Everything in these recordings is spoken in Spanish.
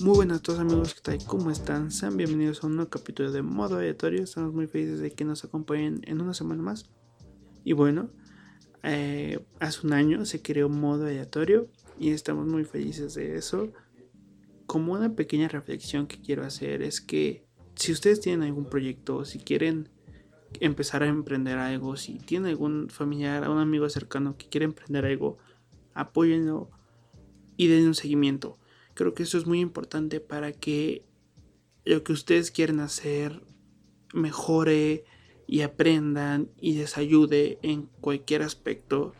Muy buenas a todos amigos, ¿qué tal? ¿Cómo están? Sean bienvenidos a un nuevo capítulo de Modo Aleatorio. Estamos muy felices de que nos acompañen en una semana más. Y bueno, eh, hace un año se creó Modo Aleatorio y estamos muy felices de eso. Como una pequeña reflexión que quiero hacer es que si ustedes tienen algún proyecto, si quieren empezar a emprender algo, si tienen algún familiar, un amigo cercano que quiere emprender algo, apóyenlo y den un seguimiento Creo que eso es muy importante para que lo que ustedes quieren hacer mejore y aprendan y les ayude en cualquier aspecto.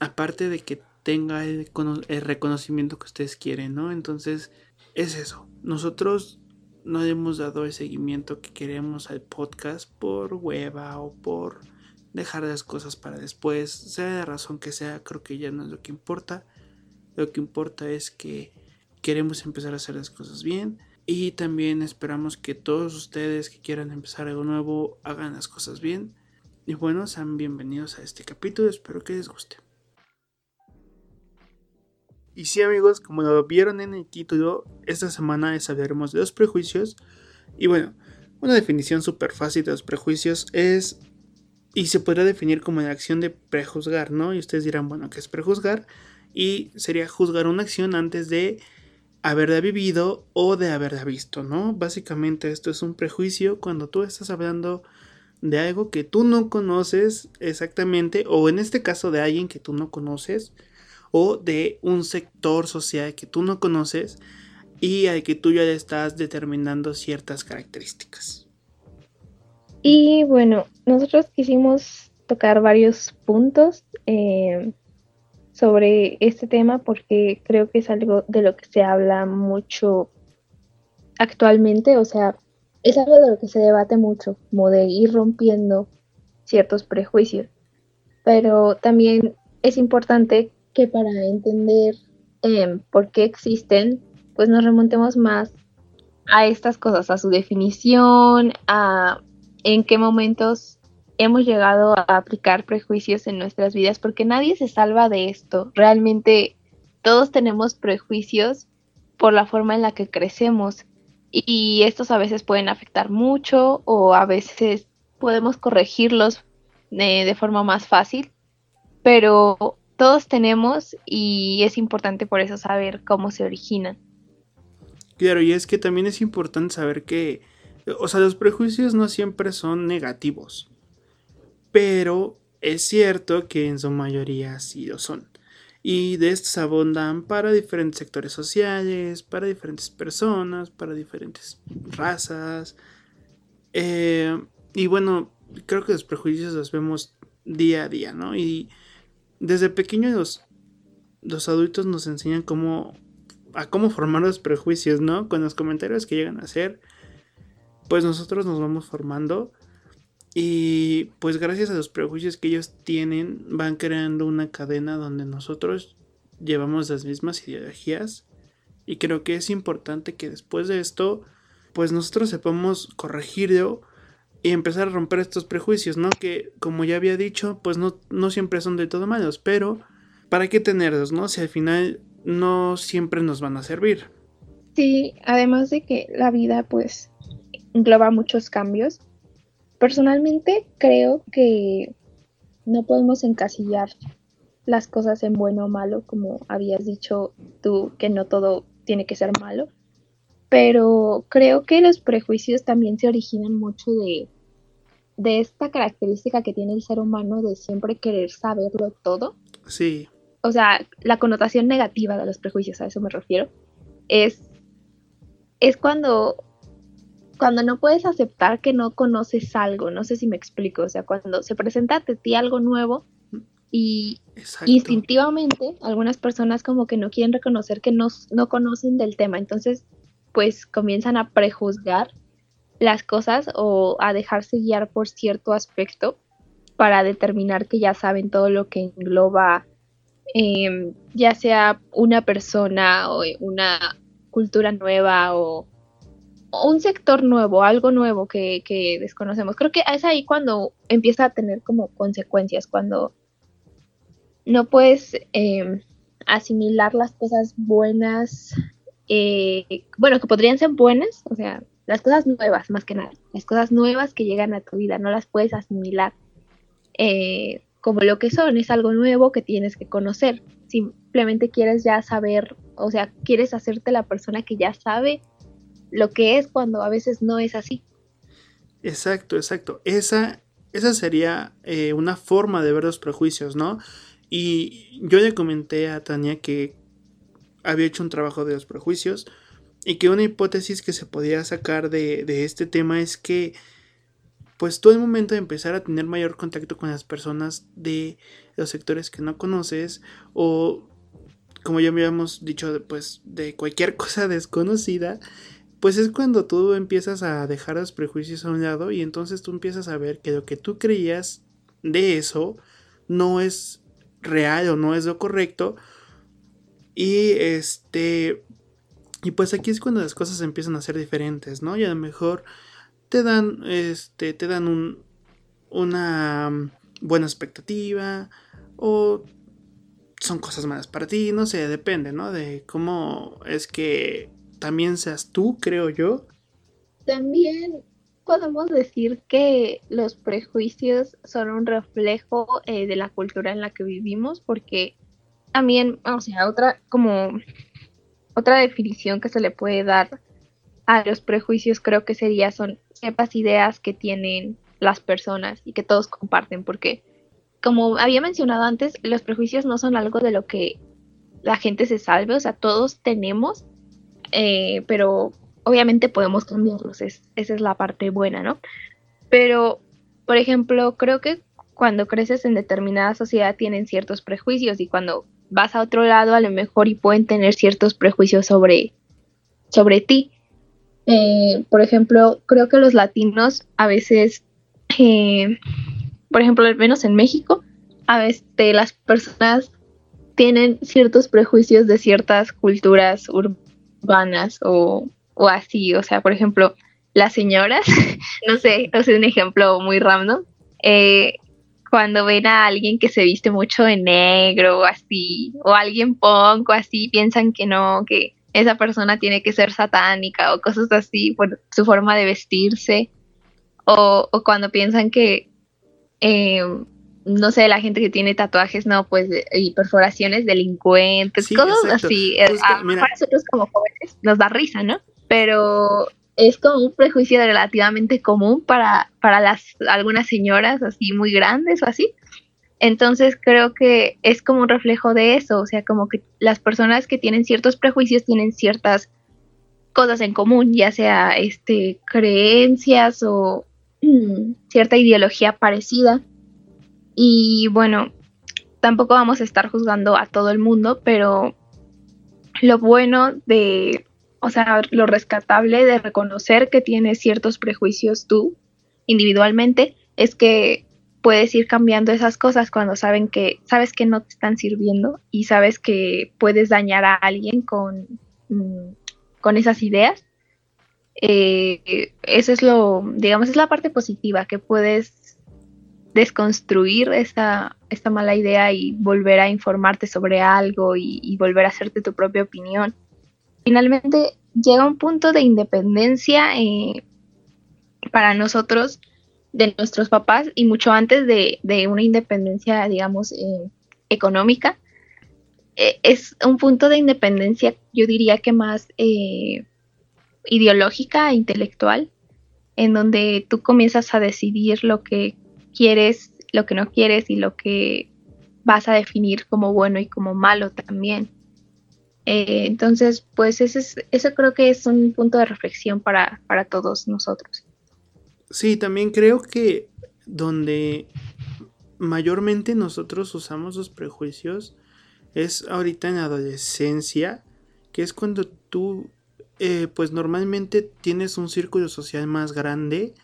Aparte de que tenga el, reconocimiento que ustedes quieren, ¿no? Entonces, es eso. Nosotros no hemos dado el seguimiento que queremos al podcast por hueva o por dejar las cosas para después, sea la razón que sea, creo que ya no es lo que importa. Lo que importa es que queremos empezar a hacer las cosas bien y también esperamos que todos ustedes que quieran empezar algo nuevo hagan las cosas bien. Y bueno, sean bienvenidos a este capítulo, espero que les guste. Y sí amigos, como lo vieron en el título, esta semana les hablaremos de los prejuicios. Y bueno, una definición súper fácil de los prejuicios es, y se podría definir como la acción de prejuzgar, ¿no? Y ustedes dirán, bueno, ¿qué es prejuzgar? Y sería juzgar una acción antes de haberla vivido o de haberla visto, ¿no? Básicamente esto es un prejuicio cuando tú estás hablando de algo que tú no conoces exactamente, o en este caso de alguien que tú no conoces, o de un sector social que tú no conoces y al que tú ya le estás determinando ciertas características. Y bueno, nosotros quisimos tocar varios puntos. Eh, sobre este tema porque creo que es algo de lo que se habla mucho actualmente, o sea, es algo de lo que se debate mucho, como de ir rompiendo ciertos prejuicios. Pero también es importante que para entender em, por qué existen, pues nos remontemos más a estas cosas, a su definición, a en qué momentos hemos llegado a aplicar prejuicios en nuestras vidas porque nadie se salva de esto. Realmente todos tenemos prejuicios por la forma en la que crecemos y estos a veces pueden afectar mucho o a veces podemos corregirlos de, forma más fácil, pero todos tenemos y es importante por eso saber cómo se originan. Claro, y es que también es importante saber que, o sea, los prejuicios no siempre son negativos pero es cierto que en su mayoría sí lo son. Y de estos abundan para diferentes sectores sociales, para diferentes personas, para diferentes razas. Eh, y bueno, creo que los prejuicios los vemos día a día, ¿no? Y desde pequeños los, adultos nos enseñan cómo, a cómo formar los prejuicios, ¿no? Con los comentarios que llegan a hacer, pues nosotros nos vamos formando y pues gracias a los prejuicios que ellos tienen, van creando una cadena donde nosotros llevamos las mismas ideologías. Y creo que es importante que después de esto, pues nosotros sepamos corregirlo y empezar a romper estos prejuicios, ¿no? Que como ya había dicho, pues no, no siempre son de todo malos, pero ¿para qué tenerlos, no? Si al final no siempre nos van a servir. Sí, además de que la vida pues engloba muchos cambios Personalmente creo que no podemos encasillar las cosas en bueno o malo, como habías dicho tú, que no todo tiene que ser malo. Pero creo que los prejuicios también se originan mucho de, de esta característica que tiene el ser humano de siempre querer saberlo todo. Sí. O sea, la connotación negativa de los prejuicios, a eso me refiero, es, es cuando cuando no puedes aceptar que no conoces algo, no sé si me explico, o sea, cuando se presenta ante ti algo nuevo y instintivamente algunas personas como que no quieren reconocer que no, no conocen del tema, entonces pues comienzan a prejuzgar las cosas o a dejarse guiar por cierto aspecto para determinar que ya saben todo lo que engloba em, ya sea una persona o una cultura nueva o un sector nuevo, algo nuevo que, desconocemos. Creo que es ahí cuando empieza a tener como consecuencias, cuando no puedes em, asimilar las cosas buenas, eh, bueno, que podrían ser buenas, o sea, las cosas nuevas más que nada, las cosas nuevas que llegan a tu vida, no las puedes asimilar eh, como lo que son, es algo nuevo que tienes que conocer, simplemente quieres ya saber, o sea, quieres hacerte la persona que ya sabe lo que es cuando a veces no es así. Exacto, exacto. Esa, esa sería eh, una forma de ver los prejuicios, ¿no? Y yo le comenté a Tania que había hecho un trabajo de los prejuicios y que una hipótesis que se podía sacar de, de este tema es que pues todo el momento de empezar a tener mayor contacto con las personas de los sectores que no conoces o como ya habíamos dicho pues de cualquier cosa desconocida pues es cuando tú empiezas a dejar los prejuicios a un lado y entonces tú empiezas a ver que lo que tú creías de eso no es real o no es lo correcto y este y pues aquí es cuando las cosas empiezan a ser diferentes, ¿no? Y a lo mejor te dan este te dan un una buena expectativa o son cosas malas para ti, no sé, depende, ¿no? De cómo es que también seas tú, creo yo. También podemos decir que los prejuicios son un reflejo eh, de la cultura en la que vivimos, porque también, o sea, otra como otra definición que se le puede dar a los prejuicios creo que sería son ideas que tienen las personas y que todos comparten, porque como había mencionado antes, los prejuicios no son algo de lo que la gente se salve, o sea, todos tenemos eh, pero obviamente podemos cambiarlos, esa es la parte buena, ¿no? Pero, por ejemplo, creo que cuando creces en determinada sociedad tienen ciertos prejuicios y cuando vas a otro lado a lo mejor y pueden tener ciertos prejuicios sobre, sobre ti. Eh, por ejemplo, creo que los latinos a veces, eh, por ejemplo, al menos en México, a veces las personas tienen ciertos prejuicios de ciertas culturas urbanas vanas o, o así, o sea, por ejemplo, las señoras, no sé, no sé, un ejemplo muy random, eh, cuando ven a alguien que se viste mucho de negro o así, o alguien punk o así, piensan que no, que esa persona tiene que ser satánica o cosas así por su forma de vestirse, o, o cuando piensan que eh, no sé, la gente que tiene tatuajes, no, pues, y perforaciones, delincuentes, cosas así. para nosotros como jóvenes nos da risa, ¿no? Pero es como un prejuicio relativamente común para, para las algunas señoras así muy grandes o así. Entonces creo que es como un reflejo de eso, o sea, como que las personas que tienen ciertos prejuicios tienen ciertas cosas en común, ya sea este creencias o cierta ideología parecida y bueno, tampoco vamos a estar juzgando a todo el mundo, pero lo bueno de, o sea, lo rescatable de reconocer que tienes ciertos prejuicios tú individualmente es que puedes ir cambiando esas cosas cuando saben que sabes que no te están sirviendo y sabes que puedes dañar a alguien con, mm, con esas ideas. Eh, eso es lo, digamos, es la parte positiva que puedes desconstruir esta mala idea y volver a informarte sobre algo y, volver a hacerte tu propia opinión. Finalmente llega un punto de independencia eh, para nosotros de nuestros papás y mucho antes de, una independencia, digamos, eh, económica. Eh, es un punto de independencia, yo diría que más ideológica e intelectual, en donde tú comienzas a decidir lo que quieres, lo que no quieres y lo que vas a definir como bueno y como malo también. Eh, entonces, pues ese es, eso creo que es un punto de reflexión para, para todos nosotros. Sí, también creo que donde mayormente nosotros usamos los prejuicios es ahorita en adolescencia, que es cuando tú, eh, pues normalmente tienes un círculo social más grande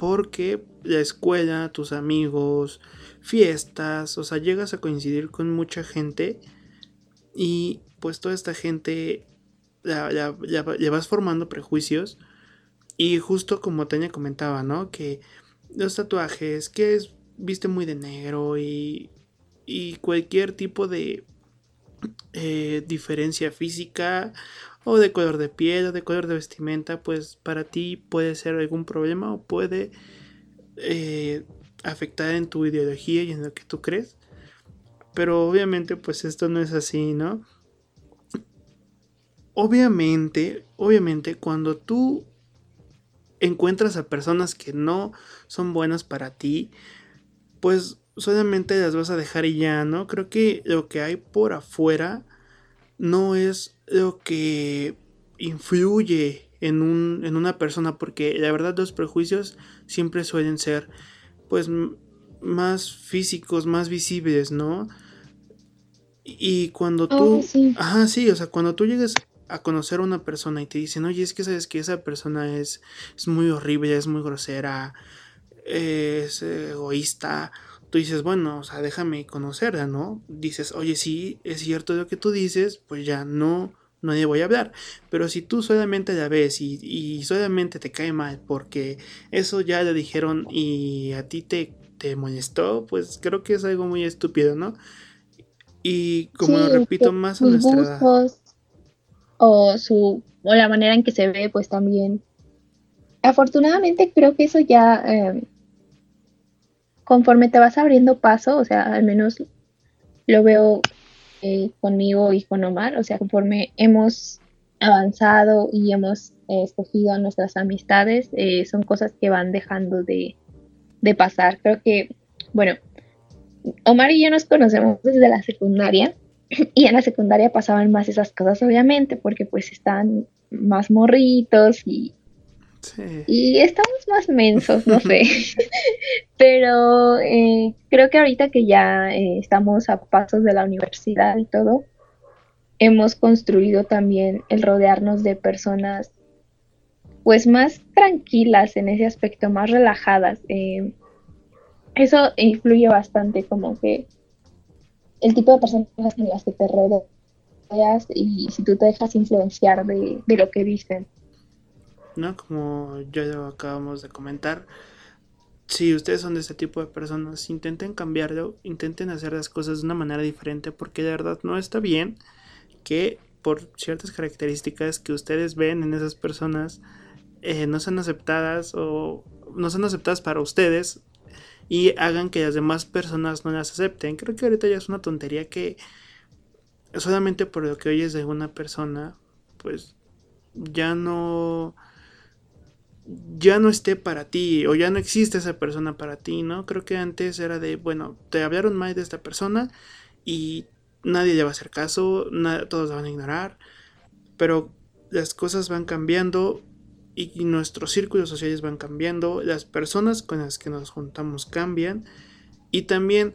porque la escuela, tus amigos, fiestas, o sea, llegas a coincidir con mucha gente y pues toda esta gente ya, ya, vas formando prejuicios y justo como Tania comentaba, ¿no? Que los tatuajes, que es, viste muy de negro y, y cualquier tipo de eh, diferencia física o de color de piel o de color de vestimenta, pues para ti puede ser algún problema o puede eh, afectar en tu ideología y en lo que tú crees. Pero obviamente pues esto no es así, ¿no? Obviamente, obviamente cuando tú encuentras a personas que no son buenas para ti, pues solamente las vas a dejar y ya, ¿no? Creo que lo que hay por afuera no es lo que influye en, un, en una persona, porque la verdad los prejuicios siempre suelen ser, pues, más físicos, más visibles, ¿no? Y cuando tú... Oh, sí. Ajá, sí, o sea, cuando tú llegas a conocer a una persona y te dicen, oye, es que sabes que esa persona es, es muy horrible, es muy grosera, es egoísta, tú dices, bueno, o sea, déjame conocerla, ¿no? Dices, oye, sí, es cierto lo que tú dices, pues ya no, no le voy a hablar. Pero si tú solamente la ves y, y solamente te cae mal porque eso ya le dijeron y a ti te, te molestó, pues creo que es algo muy estúpido, ¿no? Y como Sí, lo repito más a nuestra edad. o su o la manera en que se ve, pues también. Afortunadamente creo que eso ya eh, conforme te vas abriendo paso, o sea, al menos lo veo eh, conmigo y con Omar, o sea, conforme hemos avanzado y hemos eh, escogido a nuestras amistades, eh, son cosas que van dejando de, de pasar. Creo que, bueno, Omar y yo nos conocemos desde la secundaria y en la secundaria pasaban más esas cosas, obviamente, porque pues están más morritos y, Sí. y estamos más mensos, no sé. Pero eh, creo que ahorita que ya eh, estamos a pasos de la universidad y todo, hemos construido también el rodearnos de personas pues más tranquilas en ese aspecto, más relajadas. eh, eso influye bastante como que el tipo de personas en las que te rodeas y si tú te dejas influenciar de, de lo que dicen. ¿No? Como ya lo acabamos de comentar, si ustedes son de este tipo de personas, intenten cambiarlo, intenten hacer las cosas de una manera diferente, porque de verdad no está bien que por ciertas características que ustedes ven en esas personas eh, no sean aceptadas o no sean aceptadas para ustedes y hagan que las demás personas no las acepten. Creo que ahorita ya es una tontería que solamente por lo que oyes de una persona, pues ya no ya no esté para ti o ya no existe esa persona para ti, ¿no? Creo que antes era de, bueno, te hablaron mal de esta persona y nadie le va a hacer caso, todos la van a ignorar, pero las cosas van cambiando y, y nuestros círculos sociales van cambiando, las personas con las que nos juntamos cambian y también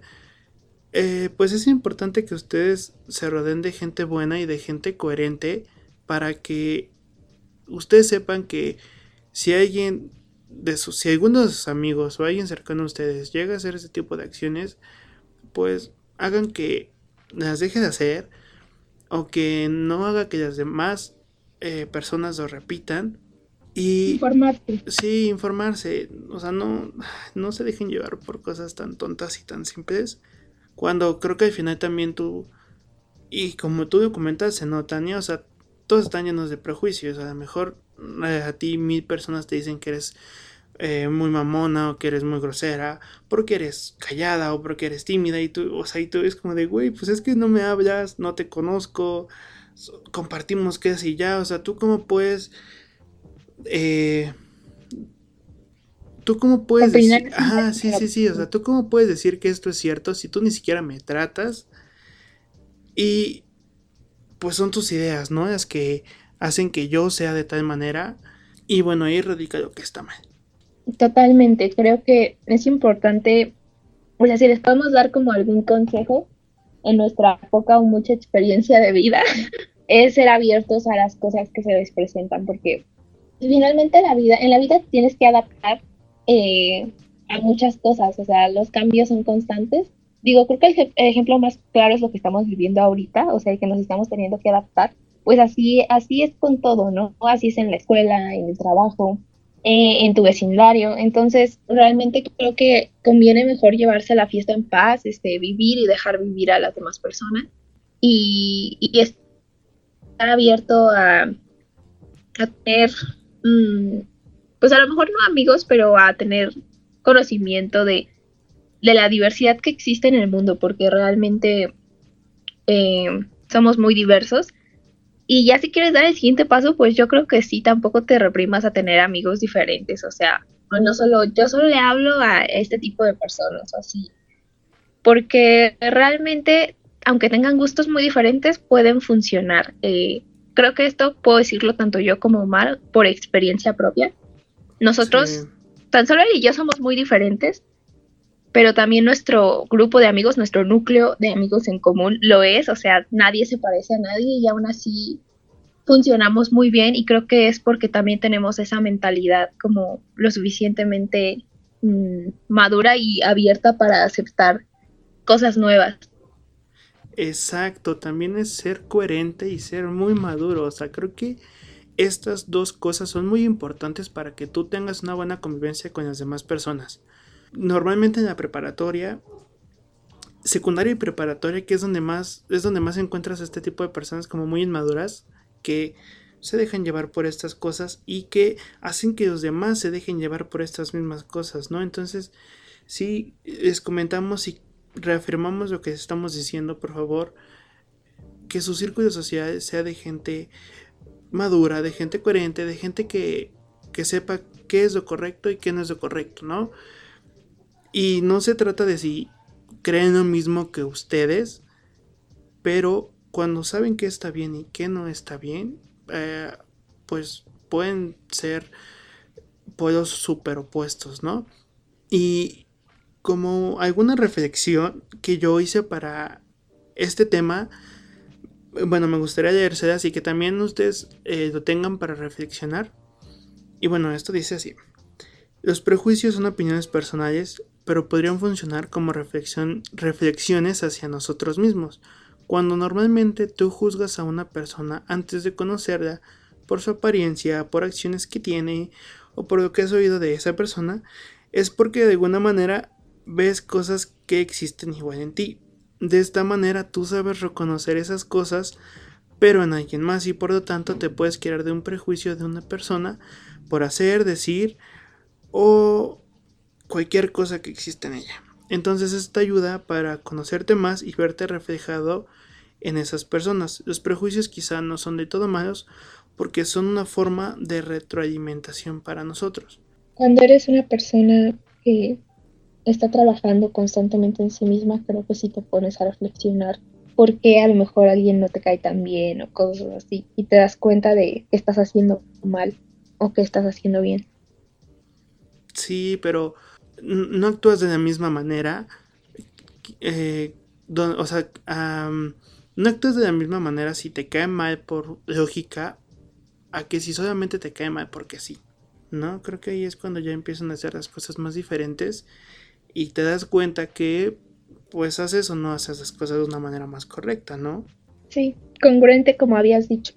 eh, pues es importante que ustedes se rodeen de gente buena y de gente coherente para que ustedes sepan que si alguien de sus, si alguno de sus amigos o alguien cercano a ustedes llega a hacer ese tipo de acciones, pues hagan que las deje de hacer o que no haga que las demás eh, personas lo repitan y Informarte. sí informarse, o sea, no, no se dejen llevar por cosas tan tontas y tan simples, cuando creo que al final también tú, y como tú documentas, se nota, ¿no? o sea, todos están llenos de prejuicios, a lo mejor eh, a ti mil personas te dicen que eres eh, muy mamona o que eres muy grosera, porque eres callada o porque eres tímida y tú, o sea, y tú es como de, güey, pues es que no me hablas, no te conozco, compartimos qué así ya, o sea, tú cómo puedes, eh, tú cómo puedes decir, ajá, sí, sí, sí, o sea, tú cómo puedes decir que esto es cierto si tú ni siquiera me tratas y pues son tus ideas, ¿no? Las que hacen que yo sea de tal manera y bueno, ahí radica lo que está mal. Totalmente, creo que es importante, o sea, si les podemos dar como algún consejo en nuestra poca o mucha experiencia de vida, es ser abiertos a las cosas que se les presentan, porque finalmente la vida, en la vida tienes que adaptar eh, a muchas cosas, o sea, los cambios son constantes. Digo, creo que el ejemplo más claro es lo que estamos viviendo ahorita, o sea, que nos estamos teniendo que adaptar. Pues así, así es con todo, ¿no? Así es en la escuela, en el trabajo, eh, en tu vecindario. Entonces, realmente creo que conviene mejor llevarse la fiesta en paz, este, vivir y dejar vivir a las demás personas y, estar abierto a, a tener, mm, pues a lo mejor no amigos, pero a tener conocimiento de, de la diversidad que existe en el mundo, porque realmente eh, somos muy diversos. Y ya si quieres dar el siguiente paso, pues yo creo que sí, tampoco te reprimas a tener amigos diferentes. O sea, no solo, yo solo le hablo a este tipo de personas, así. Porque realmente, aunque tengan gustos muy diferentes, pueden funcionar. Eh, creo que esto puedo decirlo tanto yo como Omar por experiencia propia. Nosotros, tan solo él y yo somos muy diferentes, pero también nuestro grupo de amigos, nuestro núcleo de amigos en común lo es, o sea, nadie se parece a nadie y aún así funcionamos muy bien y creo que es porque también tenemos esa mentalidad como lo suficientemente mm, madura y abierta para aceptar cosas nuevas. Exacto, también es ser coherente y ser muy maduro, o sea, creo que estas dos cosas son muy importantes para que tú tengas una buena convivencia con las demás personas. Normalmente en la preparatoria, secundaria y preparatoria, que es donde más es donde más encuentras a este tipo de personas como muy inmaduras, que se dejan llevar por estas cosas y que hacen que los demás se dejen llevar por estas mismas cosas, ¿no? Entonces, si les comentamos y reafirmamos lo que estamos diciendo, por favor, que su círculo social sea de gente madura, de gente coherente, de gente que, que sepa qué es lo correcto y qué no es lo correcto, ¿no? Y no se trata de si creen lo mismo que ustedes, pero cuando saben qué está bien y qué no está bien, eh, pues pueden ser polos superopuestos, ¿no? Y como alguna reflexión que yo hice para este tema, bueno, me gustaría leerse así que también ustedes eh, lo tengan para reflexionar. Y bueno, esto dice así. Los prejuicios son opiniones personales, pero podrían funcionar como reflexiones hacia nosotros mismos cuando normalmente tú juzgas a una persona antes de conocerla por su apariencia, por acciones que tiene o por lo que has oído de esa persona, es porque de alguna manera ves cosas que existen igual en ti. De esta manera tú sabes reconocer esas cosas, pero en alguien más y por lo tanto te puedes crear de un prejuicio de una persona por hacer, decir o cualquier cosa que existe en ella. Entonces esto ayuda para conocerte más y verte reflejado en esas personas. Los prejuicios quizá no son de todo malos porque son una forma de retroalimentación para nosotros. Cuando eres una persona que está trabajando constantemente en sí misma, creo que sí te pones a reflexionar por qué a lo mejor alguien no te cae tan bien o cosas así y te das cuenta de que estás haciendo mal o que estás haciendo bien. Sí, pero no actúas de la misma manera. Eh, o sea, no actúas de la misma manera si te cae mal por lógica a que si solamente te cae mal porque sí. ¿No? Creo que ahí es cuando ya empiezan a hacer las cosas más diferentes y te das cuenta que pues haces o no haces las cosas de una manera más correcta, ¿no? Sí, congruente como habías dicho.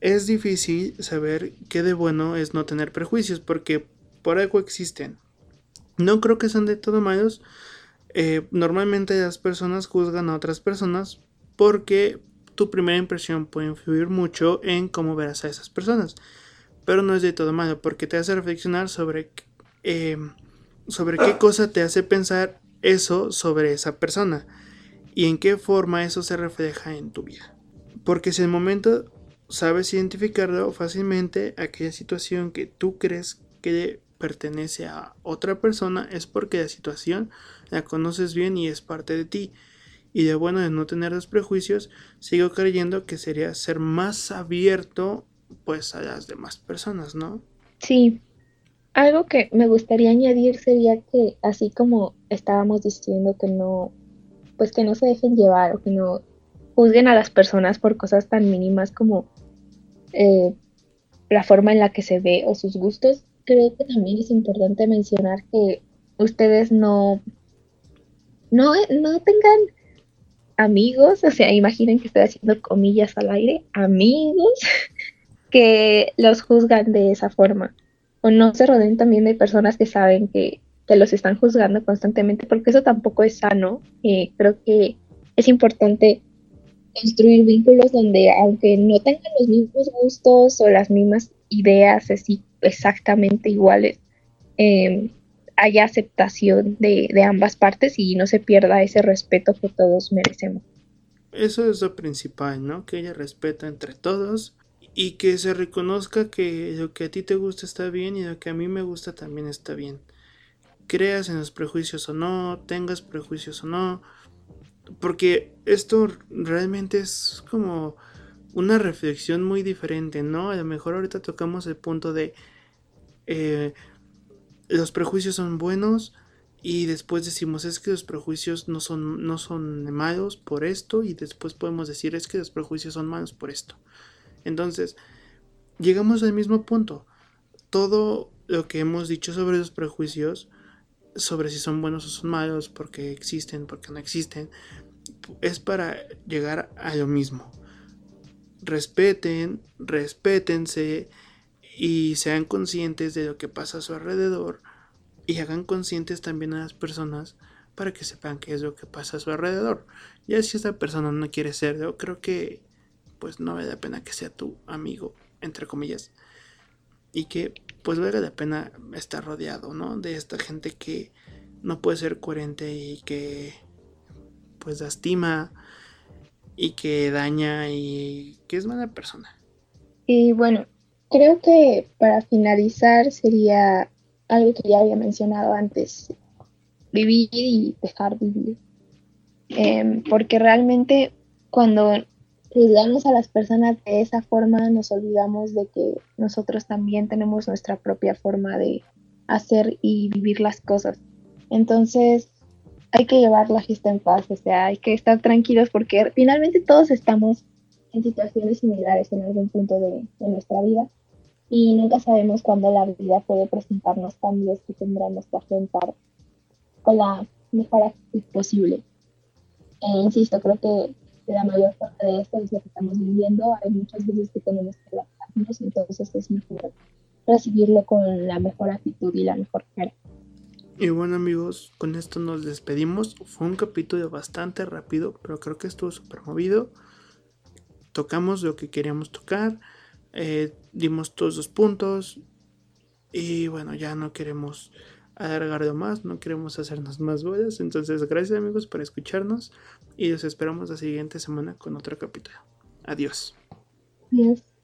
Es difícil saber qué de bueno es no tener prejuicios porque por algo existen. No creo que sean de todo malos. Eh, normalmente las personas juzgan a otras personas porque tu primera impresión puede influir mucho en cómo verás a esas personas. Pero no es de todo malo porque te hace reflexionar sobre, em, sobre qué cosa te hace pensar eso sobre esa persona y en qué forma eso se refleja en tu vida. Porque si en el momento sabes identificarlo fácilmente, aquella situación que tú crees que pertenece a otra persona es porque la situación la conoces bien y es parte de ti. Y de bueno de no tener los prejuicios, sigo creyendo que sería ser más abierto pues a las demás personas, ¿no? Sí. Algo que me gustaría añadir sería que así como estábamos diciendo que no pues que no se dejen llevar o que no juzguen a las personas por cosas tan mínimas como eh, la forma en la que se ve o sus gustos, creo que también es importante mencionar que ustedes no, no, no tengan amigos, o sea, imaginen que estoy haciendo comillas al aire, amigos que los juzgan de esa forma. O no se rodeen también de personas que saben que, que los están juzgando constantemente, porque eso tampoco es sano. Eh, creo que es importante construir vínculos donde aunque no tengan los mismos gustos o las mismas ideas así exactamente iguales, eh, haya aceptación de, de ambas partes y no se pierda ese respeto que todos merecemos. Eso es lo principal, ¿no? Que ella respeta entre todos y que se reconozca que lo que a ti te gusta está bien y lo que a mí me gusta también está bien. Creas en los prejuicios o no, tengas prejuicios o no, porque esto realmente es como una reflexión muy diferente, ¿no? A lo mejor ahorita tocamos el punto de eh, los prejuicios son buenos y después decimos es que los prejuicios no son, no son malos por esto y después podemos decir es que los prejuicios son malos por esto. Entonces, llegamos al mismo punto. Todo lo que hemos dicho sobre los prejuicios sobre si son buenos o son malos, porque existen, porque no existen, es para llegar a lo mismo. Respeten, respétense y sean conscientes de lo que pasa a su alrededor y hagan conscientes también a las personas para que sepan qué es lo que pasa a su alrededor. Ya si esta persona no quiere serlo, creo que pues no vale la pena que sea tu amigo, entre comillas, y que pues valga la pena estar rodeado, ¿no? De esta gente que no puede ser coherente y que pues lastima y que daña y que es mala persona. Y bueno, creo que para finalizar sería algo que ya había mencionado antes, vivir y dejar vivir. Em, porque realmente cuando juzgamos a las personas de esa forma, nos olvidamos de que nosotros también tenemos nuestra propia forma de hacer y vivir las cosas. Entonces, hay que llevar la fiesta en paz, o sea, hay que estar tranquilos porque finalmente todos estamos en situaciones similares en algún punto de, nuestra vida y nunca sabemos cuándo la vida puede presentarnos cambios que tendremos que afrontar con la mejor actitud posible. E insisto, creo que la mayor parte de esto es lo que estamos viviendo. Hay muchas veces que tenemos que adaptarnos, entonces es mejor recibirlo con la mejor actitud y la mejor cara. Y bueno amigos, con esto nos despedimos. Fue un capítulo bastante rápido, pero creo que estuvo súper movido. Tocamos lo que queríamos tocar, eh, dimos todos los puntos y bueno, ya no queremos alargarlo más, no queremos hacernos más bolas. Entonces, gracias amigos por escucharnos y los esperamos la siguiente semana con otro capítulo. Adiós. Adiós.